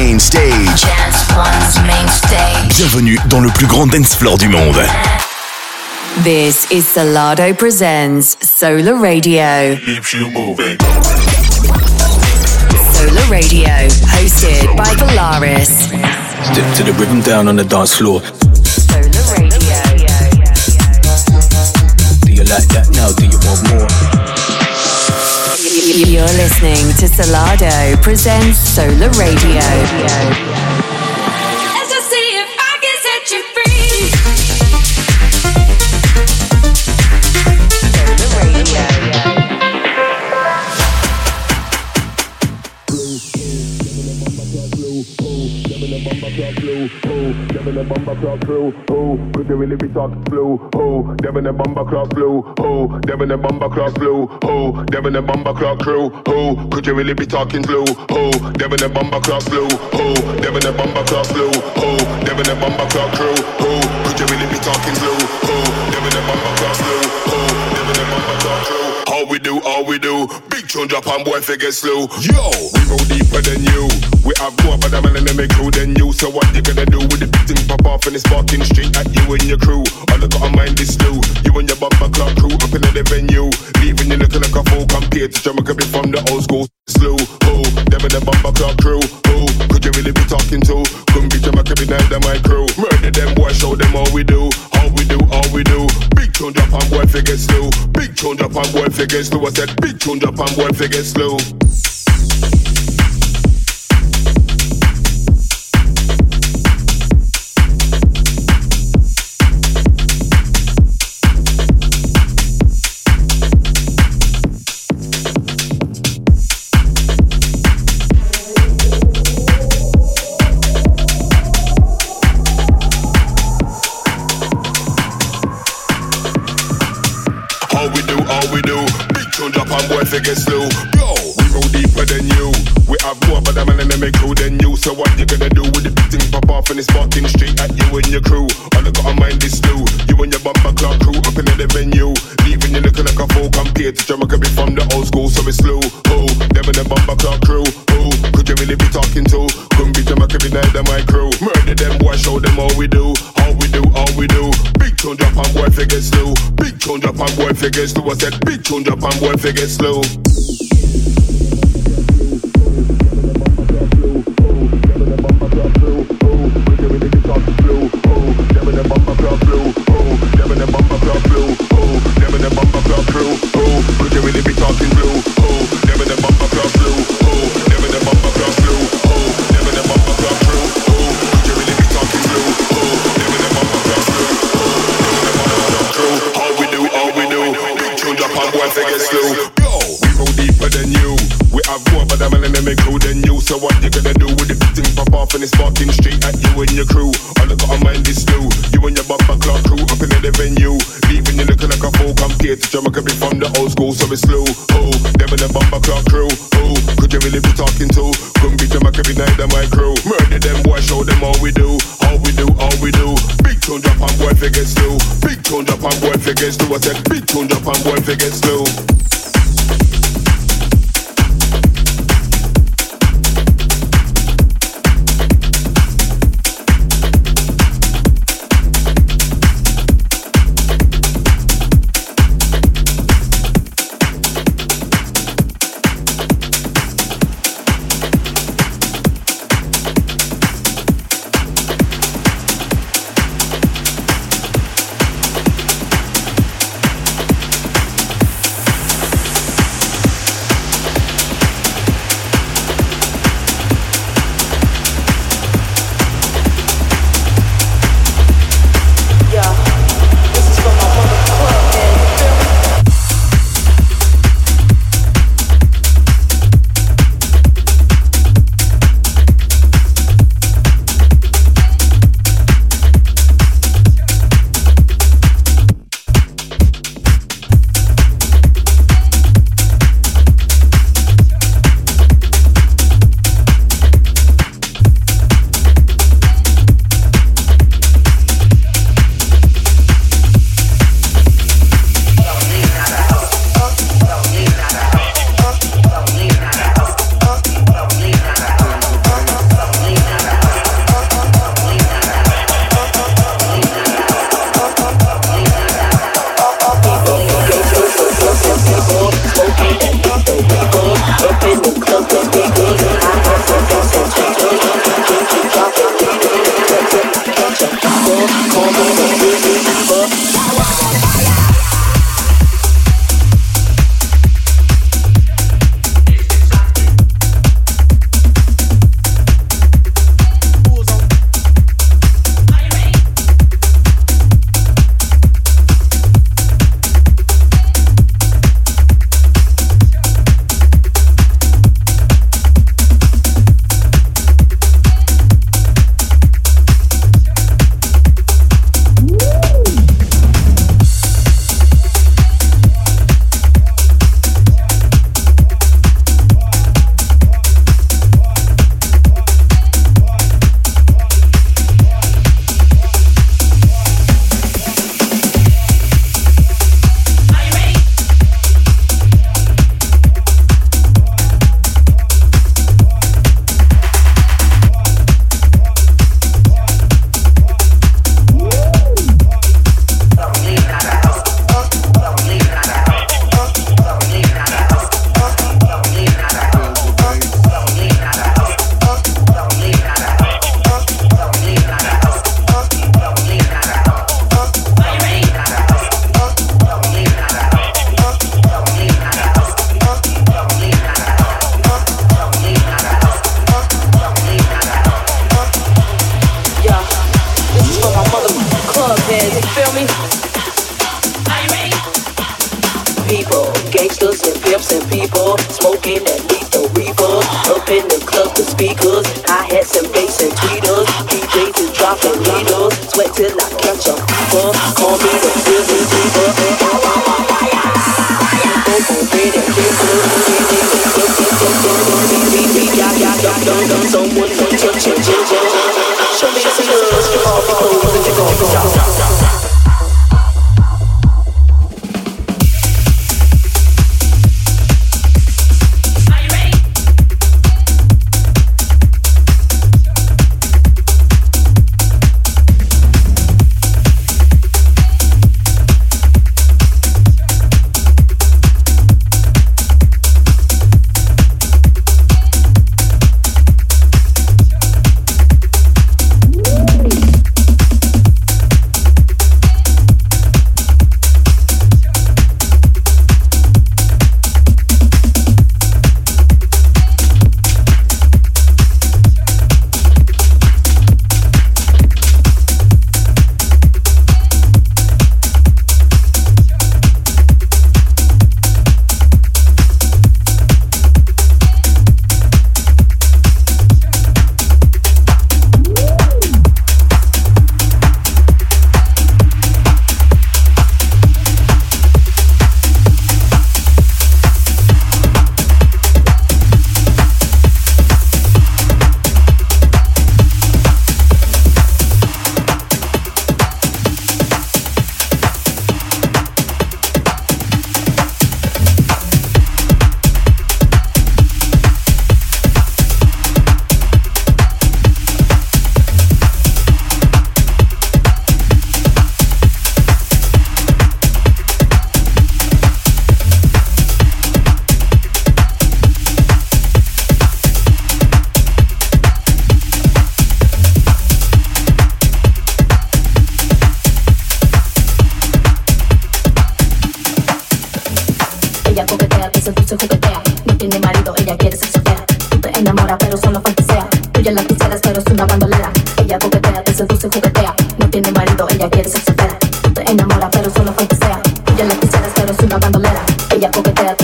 main stage. Dance One's main stage. Bienvenue dans le plus grand dance floor du monde. This is Solardo Presents Solar Radio. Keeps you moving. Solar Radio, hosted by Valaris. Step to the rhythm down on the dance floor. Solar Radio. Do you like that now? Do you want more? You're listening to Solardo Presents Solar Radio. Devin the bomber clock flu, oh, could you really be talk flu, oh, Devin the bomber clock flu, oh, Devin the bomber clock flu, oh, Devin the bomber clock crew, oh, could you really be talking flu, oh, Devin the bomber clock flu, oh, Devin the bomber clock flu, oh, Devin the bomber clock crew, oh, could you really be talking flu, oh, Devin the bomber clock flu, we do, how we do, big tune drop and boy figure slow. Yo, we go deeper than you. We have more of them and them crew than you. So what you gonna do with the thing pop off and it's sparking straight at you and your crew? All I gotta mind is slow. You and your bumper clock crew up in the venue. Leaving you looking like a fool compared to Jamaica be from the old school. Slow, oh, them and the bumper clock crew. Oh, could you really be talking to? Couldn't be Jamaica be neither my crew. Murder them boy, show them how we do. How we do, how we do. Tune drop and boy figure slow. Big tune drop and boy figure slow. I said big tune drop and boy figure slow. Drop and boy figure slow. Yo, we go deeper than you. We have more of them and them crew than you. So what you gonna do with the big thing pop off and it's sparking straight at you and your crew? All I gotta mind is slow. You and your bumper clock crew up in the venue. Leaving you looking like a fool compared to Jamaica be from the old school, so it's slow. Oh, them and the bumper clock crew. Oh, could you really be talking to? Couldn't be Jamaica be neither my crew. Murder them, boy, show them how we do. How we do, how we do. Tune drop and boy figure slow. Big tune drop and boy figure slow. I said big tune drop and boy figure slow. We go deeper than you. We have more of them and them crew than you. So what you gonna do with the big thing pop off and it's sparking straight at you and your crew? All I gotta mind is slow. You and your bumper clock crew up in the venue. Leaving you looking like a fool compared to Jamaica be from the old school, so it's slow. Oh, them and the bumper clock crew. Oh, could you really be talking to? Couldn't be Jamaica be neither my crew. Murder them boy, show them how we do. How we do, how we do. Tune drop and boy figure slow. Big tune drop and boy figure slow. I said big tune drop and boy figure slow.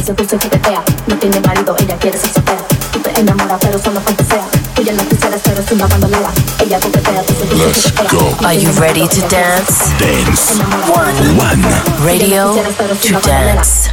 No tiene marido, ella quiere ser soltera. Tú te enamoras, pero solo. Tú ya no quisieras, pero es una bandolera. Ella tú se Let's go. Are you ready to dance? Dance. One. One. Radio to dance.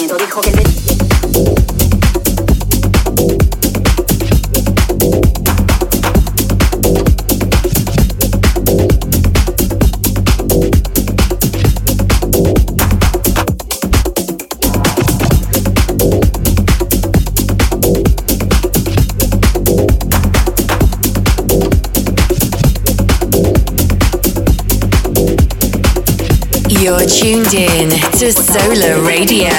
メドリほげで You're tuned in to Solar Radio.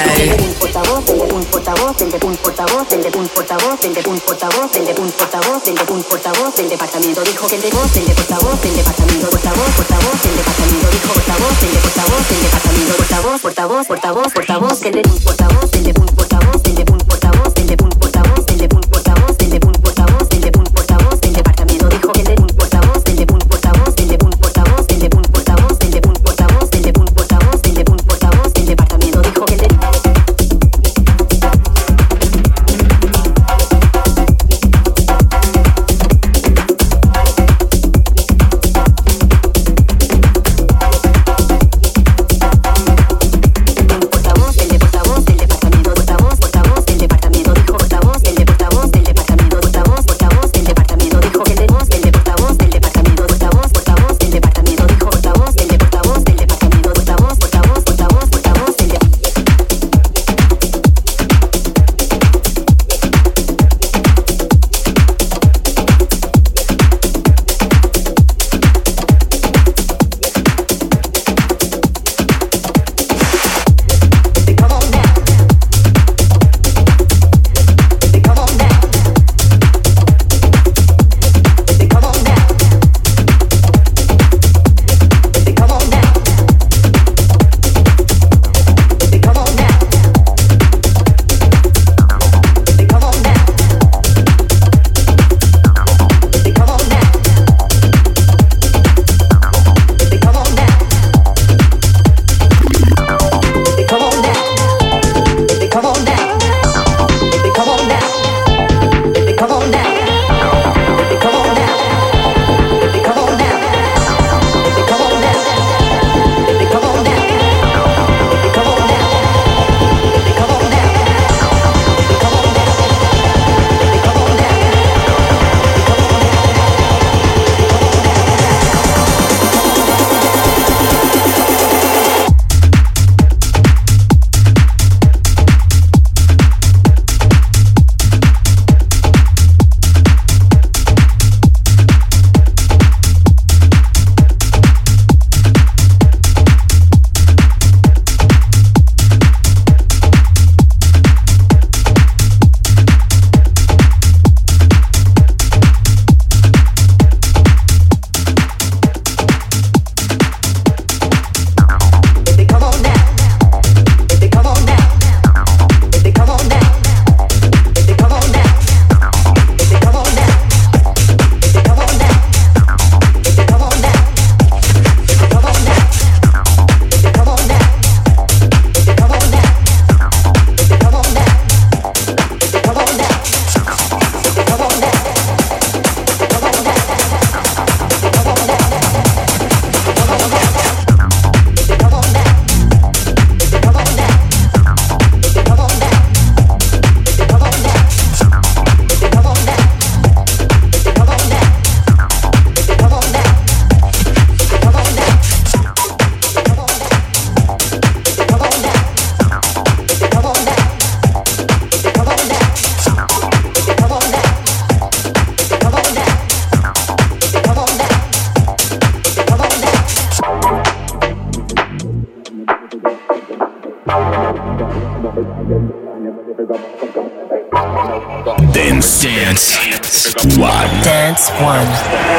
One. Dance One.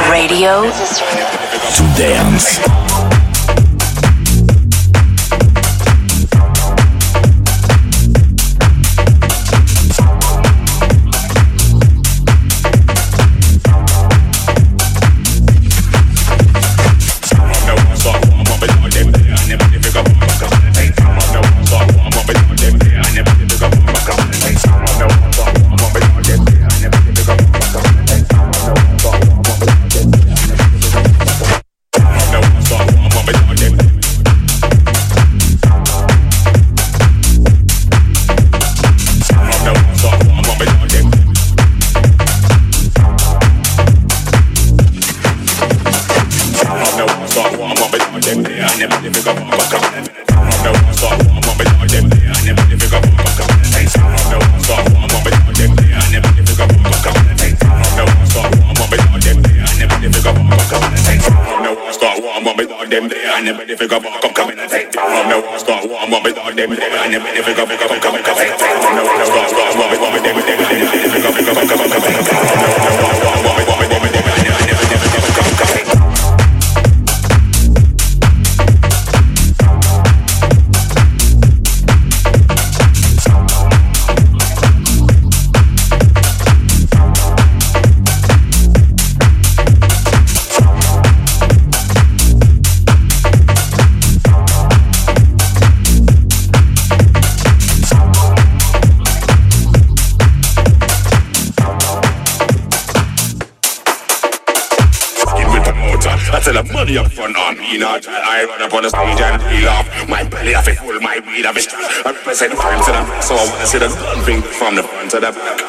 Radio To dance. if, never it got not I run up on the stage and reel off My belly of it full, my weed of it strong I represent France and I'm so I wanna see the gun thing from the front to the back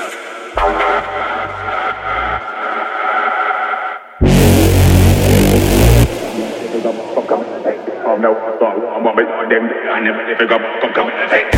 Oh no, but I'm on my them, I never ever got come. Hey.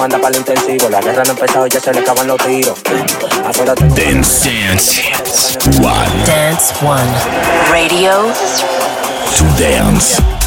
manda para el intensivo. La guerra no ha empezado, ya se le acaban los tiros. Afuera tengo Dance, Dance One. Dance One. Radio to Dance.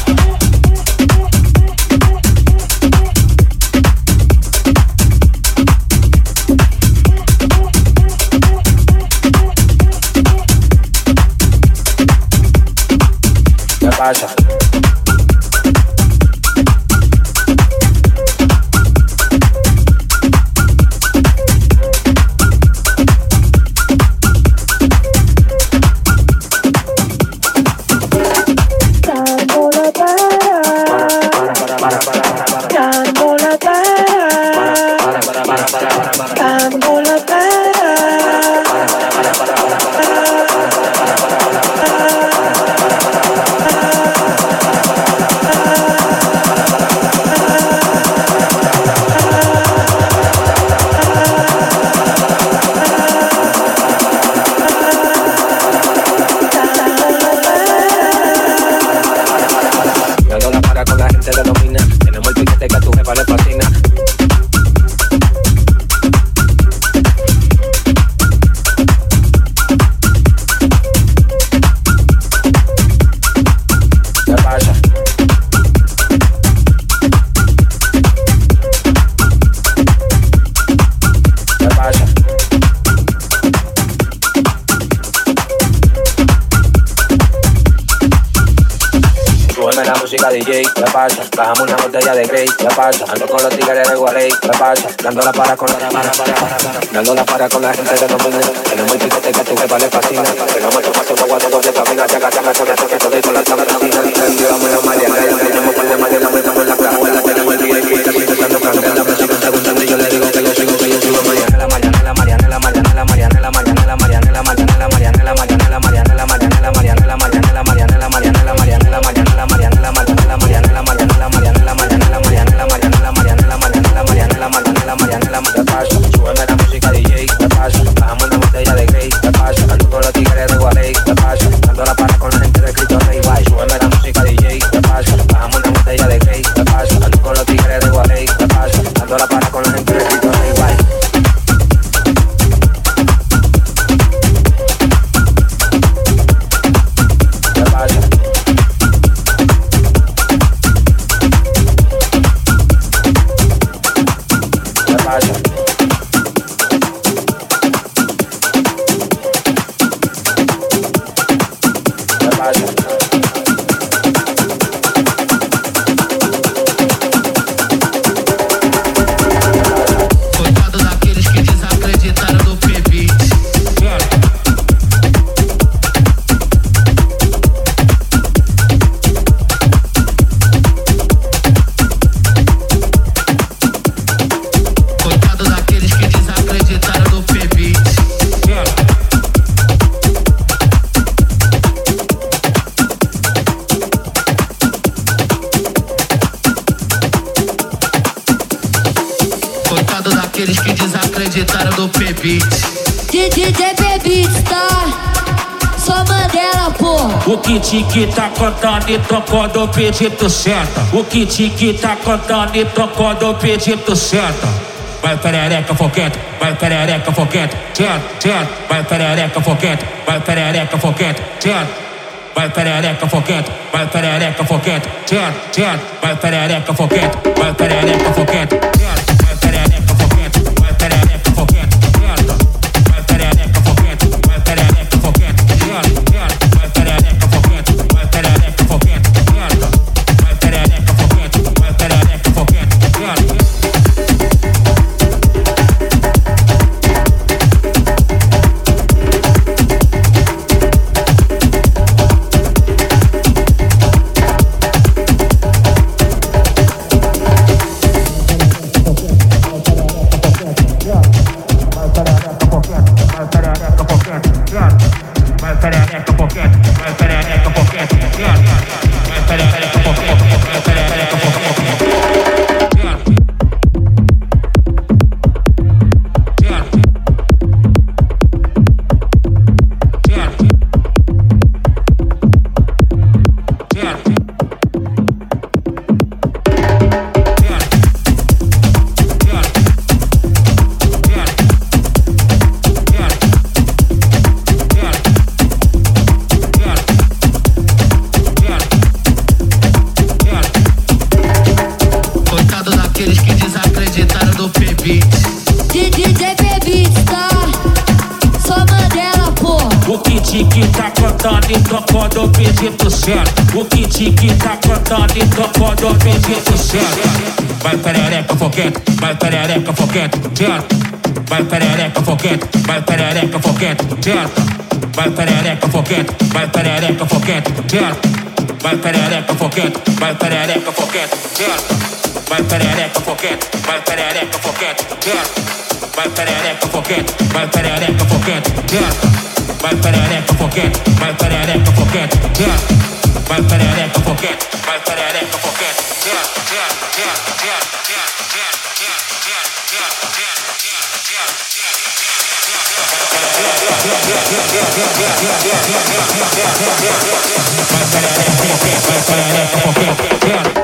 and I said, I don't quando o pedido certo. O kit que tá contando e quando o pedido certo. Vai perereca foquete, vai perereca foquete, tchat, tchat, vai perereca foquete, vai perereca foquete, tchat. Vai perereca foquete, vai perereca foquete, tchat, tchat, vai perereca foquete, vai perereca foquete. Yeah.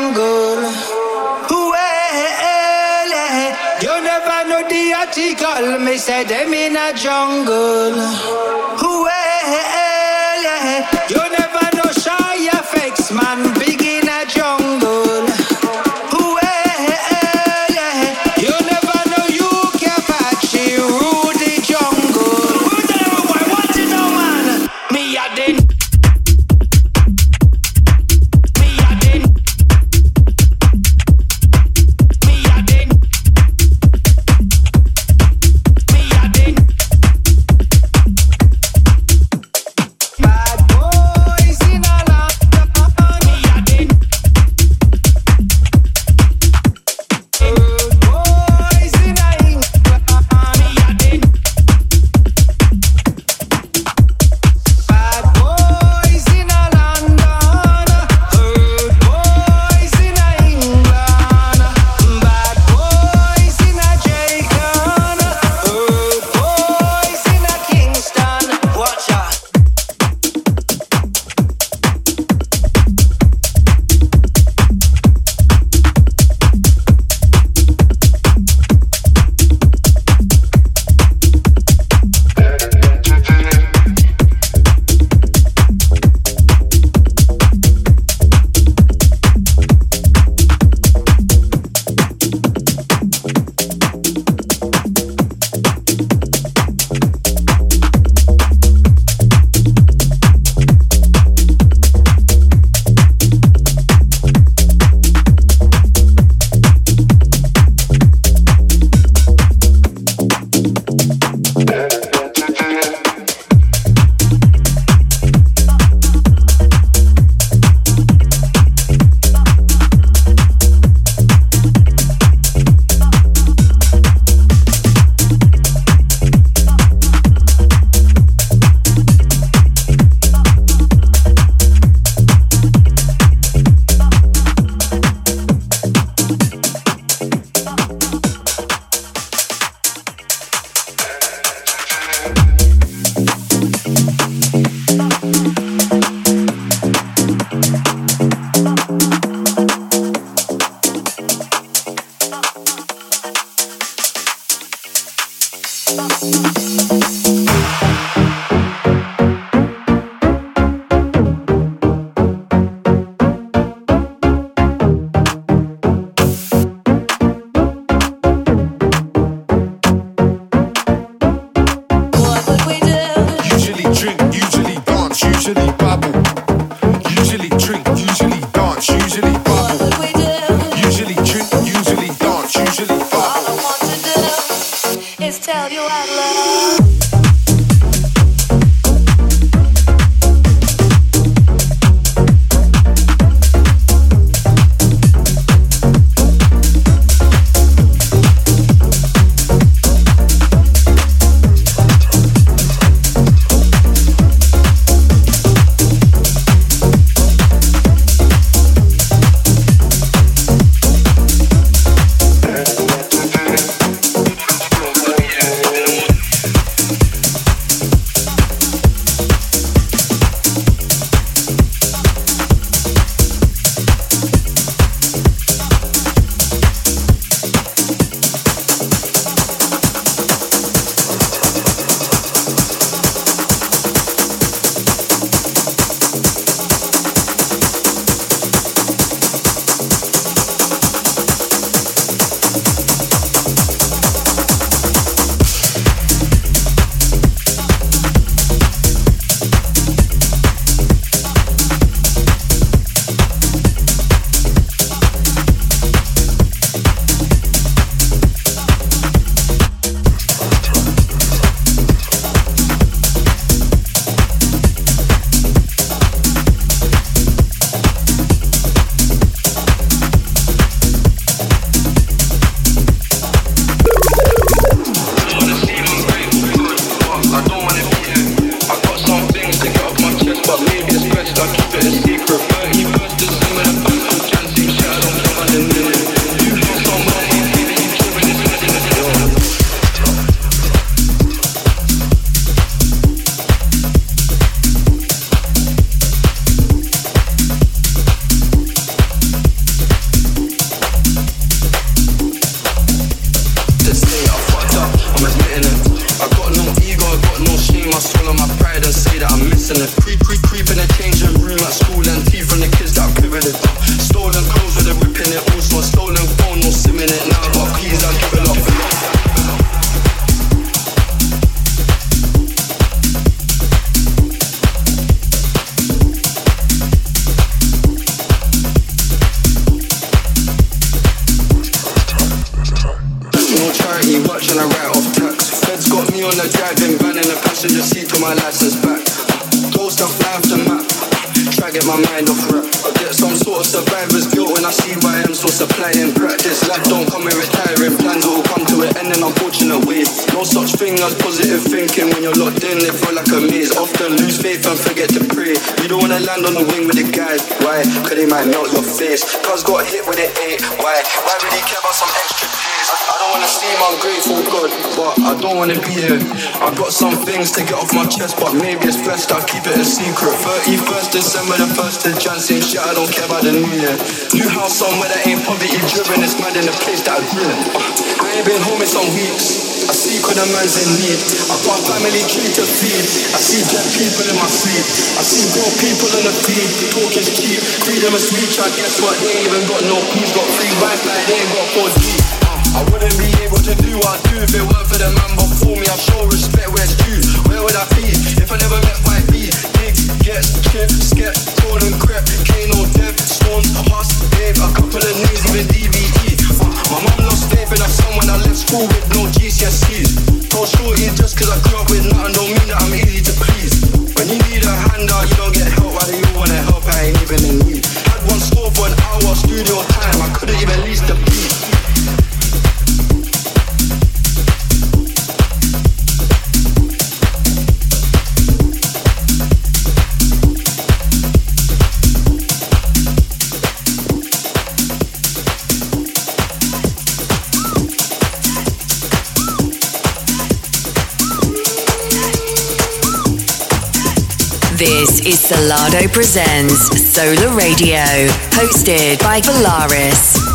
jungle. Well, eh. you never know the article. Me say them in a jungle. Well, passenger seat to my license back. Stuff fly off the map. Try get my mind off rap. I get some sort of survivor's guilt when I see why I'm so supplying practice. Life don't come in retiring plans, will come to an end in unfortunate ways. No such thing as positive thinking when you're locked in, it feel like a maze. Often lose faith and forget to pray. You don't wanna land on the wing with the guys. Why? Cause they might melt your face. Cuz got hit with it eight. Why? Why really care about some extra pays? I, don't wanna seem ungrateful, God, but I don't wanna be here. I got some things to get off my chest, but maybe it's best I keep it a secret. 31st December, the 1st of Jan, same shit, I don't care about the new year. New house somewhere that ain't poverty driven, it's mad in the place that I grew in. I ain't been home in some weeks. I see a man's in need. I got family tree to feed. I see dead people in my sleep. I see broke people in the feed. Talk is cheap. Freedom of speech, I guess what? They even got no peace. Got free Wi-Fi, they ain't got 4G. I wouldn't be able to do what I do if it weren't for the man before me. I show respect where it's due. Where would I be if I never met 5B? Giggs, Ghetts, chip, skep, torn and crep. Kano, Dev, Storms, Hus, Dave. A couple of names, even. Uh, my mum lost faith son when I left school with no GCSEs. Told shorty just cause I grew up with nothing don't mean that I'm easy to please. When you need a handout, you don't get help. Why do you wanna help? I ain't even in need. Had one score for an hour studio time. I couldn't even lease the This is Solardo Presents Solar Radio, hosted by Polaris.